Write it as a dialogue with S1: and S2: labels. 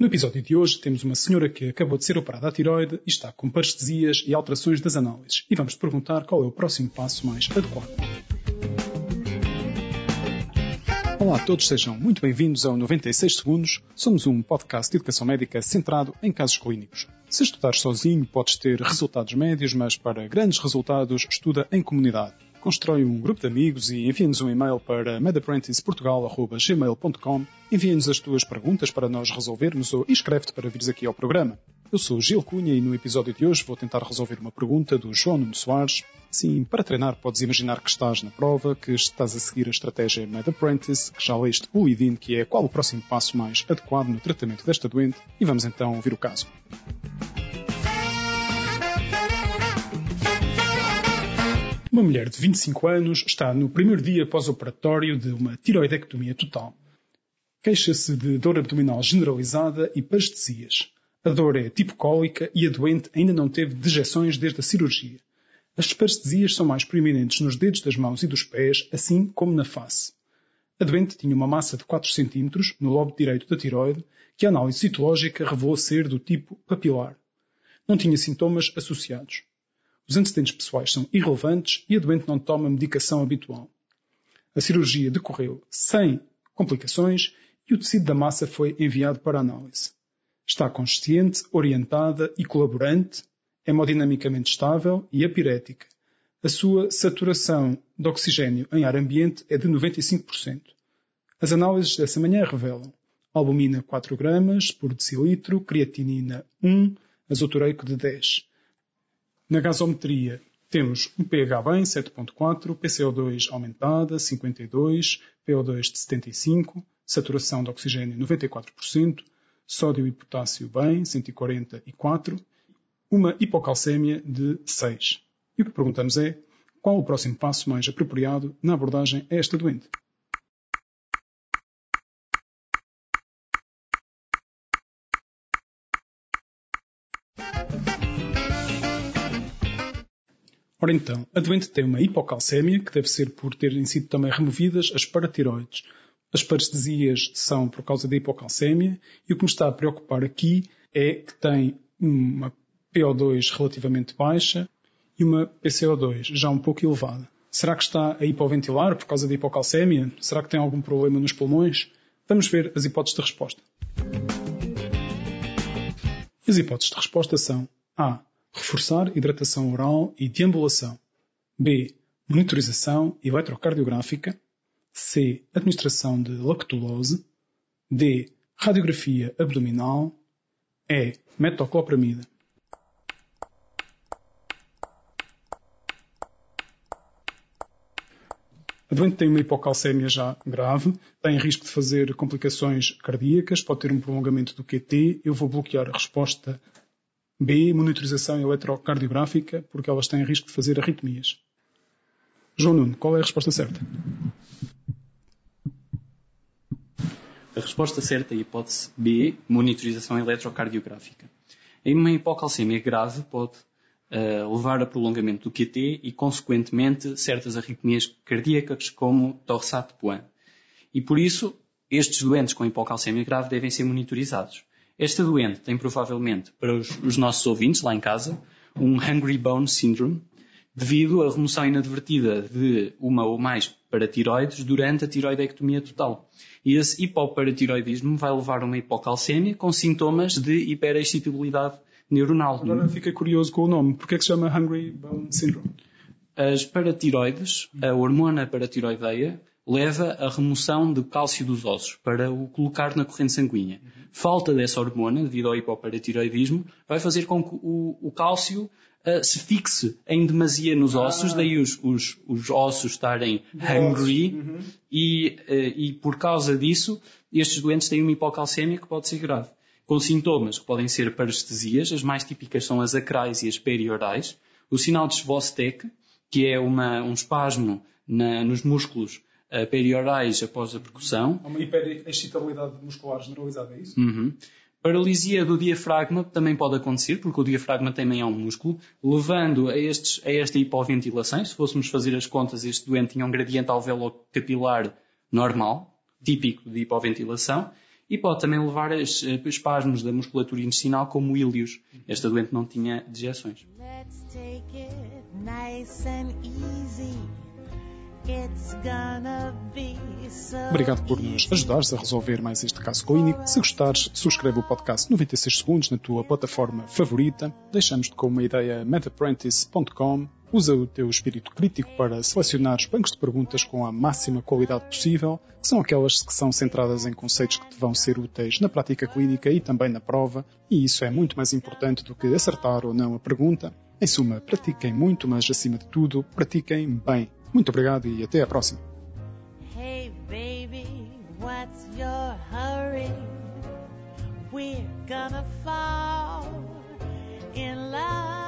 S1: No episódio de hoje temos uma senhora que acabou de ser operada à tiroide e está com parestesias e alterações das análises. E vamos perguntar qual é o próximo passo mais adequado. Olá a todos, sejam muito bem-vindos ao 96 Segundos. Somos um podcast de educação médica centrado em casos clínicos. Se estudares sozinho, podes ter resultados médios, mas para grandes resultados, estuda em comunidade constrói um grupo de amigos e envia-nos um e-mail para medapprenticeportugal.gmail.com Envia-nos as tuas perguntas para nós resolvermos ou inscreve-te para vires aqui ao programa. Eu sou Gil Cunha e no episódio de hoje vou tentar resolver uma pergunta do João Nuno Soares. Sim, para treinar podes imaginar que estás na prova, que estás a seguir a estratégia Med Apprentice, que já leste o IDIN, que é qual o próximo passo mais adequado no tratamento desta doente, e vamos então ouvir o caso. Uma mulher de 25 anos está no primeiro dia pós-operatório de uma tiroidectomia total. Queixa-se de dor abdominal generalizada e parestesias. A dor é tipo cólica e a doente ainda não teve dejeções desde a cirurgia. As parestesias são mais proeminentes nos dedos das mãos e dos pés, assim como na face. A doente tinha uma massa de 4 cm no lobo direito da tiroide, que a análise citológica revelou ser do tipo papilar. Não tinha sintomas associados. Os antecedentes pessoais são irrelevantes e a doente não toma medicação habitual. A cirurgia decorreu sem complicações e o tecido da massa foi enviado para análise. Está consciente, orientada e colaborante, hemodinamicamente estável e apirética. A sua saturação de oxigênio em ar ambiente é de 95%. As análises dessa manhã revelam albumina 4 gramas por decilitro, creatinina 1, azotureico de 10. Na gasometria temos um pH bem, 7.4, PCO2 aumentada, 52, PO2 de 75, saturação de oxigênio 94%, sódio e potássio bem, 144, uma hipocalcémia de 6. E o que perguntamos é, qual o próximo passo mais apropriado na abordagem a esta doente? Ora então, a doente tem uma hipocalcémia, que deve ser por terem sido também removidas as paratiroides. As parestesias são por causa da hipocalcémia e o que me está a preocupar aqui é que tem uma PO2 relativamente baixa e uma PCO2 já um pouco elevada. Será que está a hipoventilar por causa da hipocalcémia? Será que tem algum problema nos pulmões? Vamos ver as hipóteses de resposta. As hipóteses de resposta são A reforçar hidratação oral e deambulação. B. Monitorização eletrocardiográfica. C. Administração de lactulose. D. Radiografia abdominal. E. Metoclopramida. A doente tem uma hipocalcémia já grave, tem risco de fazer complicações cardíacas, pode ter um prolongamento do QT. Eu vou bloquear a resposta B. Monitorização eletrocardiográfica, porque elas têm risco de fazer arritmias. João Nuno, qual é a resposta certa?
S2: A resposta certa é a hipótese B, monitorização eletrocardiográfica. Em uma hipocalcemia grave pode uh, levar a prolongamento do QT e, consequentemente, certas arritmias cardíacas como Torsat-Poin. E por isso, estes doentes com hipocalcemia grave devem ser monitorizados. Esta doente tem provavelmente, para os, os nossos ouvintes lá em casa, um Hungry Bone Syndrome, devido à remoção inadvertida de uma ou mais paratiroides durante a tiroidectomia total. E esse hipoparatiroidismo vai levar a uma hipocalcemia com sintomas de hiperexcitabilidade neuronal.
S1: Agora fiquei curioso com o nome. Porquê é que se chama Hungry Bone Syndrome?
S2: As paratiroides, a hormona paratiroideia, leva à remoção de cálcio dos ossos para o colocar na corrente sanguínea. Falta dessa hormona, devido ao hipoparatiroidismo, vai fazer com que o, o cálcio uh, se fixe em demasia nos ah. ossos, daí os, os, os ossos estarem hungry, uhum. e, uh, e por causa disso, estes doentes têm uma hipocalcemia que pode ser grave. Com sintomas que podem ser parestesias, as mais típicas são as acrais e as periorais, o sinal de Svostek, que é uma, um espasmo na, nos músculos uh, periorais após a percussão.
S1: Uma hiperexcitabilidade muscular generalizada, é isso?
S2: Uhum. Paralisia do diafragma também pode acontecer, porque o diafragma também é um músculo, levando a, estes, a esta hipoventilação. Se fôssemos fazer as contas, este doente tinha um gradiente alveolo capilar normal, típico de hipoventilação, E pode também levar a espasmos da musculatura intestinal, como o íleos. Esta doente não tinha dejeções.
S1: Obrigado por nos ajudares a resolver mais este caso clínico. Se gostares, subscreve o podcast 96 segundos na tua plataforma favorita. Deixamos-te com uma ideia medapprentice.com Usa o teu espírito crítico para selecionar os bancos de perguntas com a máxima qualidade possível, que são aquelas que são centradas em conceitos que te vão ser úteis na prática clínica e também na prova, e isso é muito mais importante do que acertar ou não a pergunta. Em suma, pratiquem muito, mas acima de tudo, pratiquem bem. Muito obrigado e até a próxima. Hey baby? We're gonna fall in love.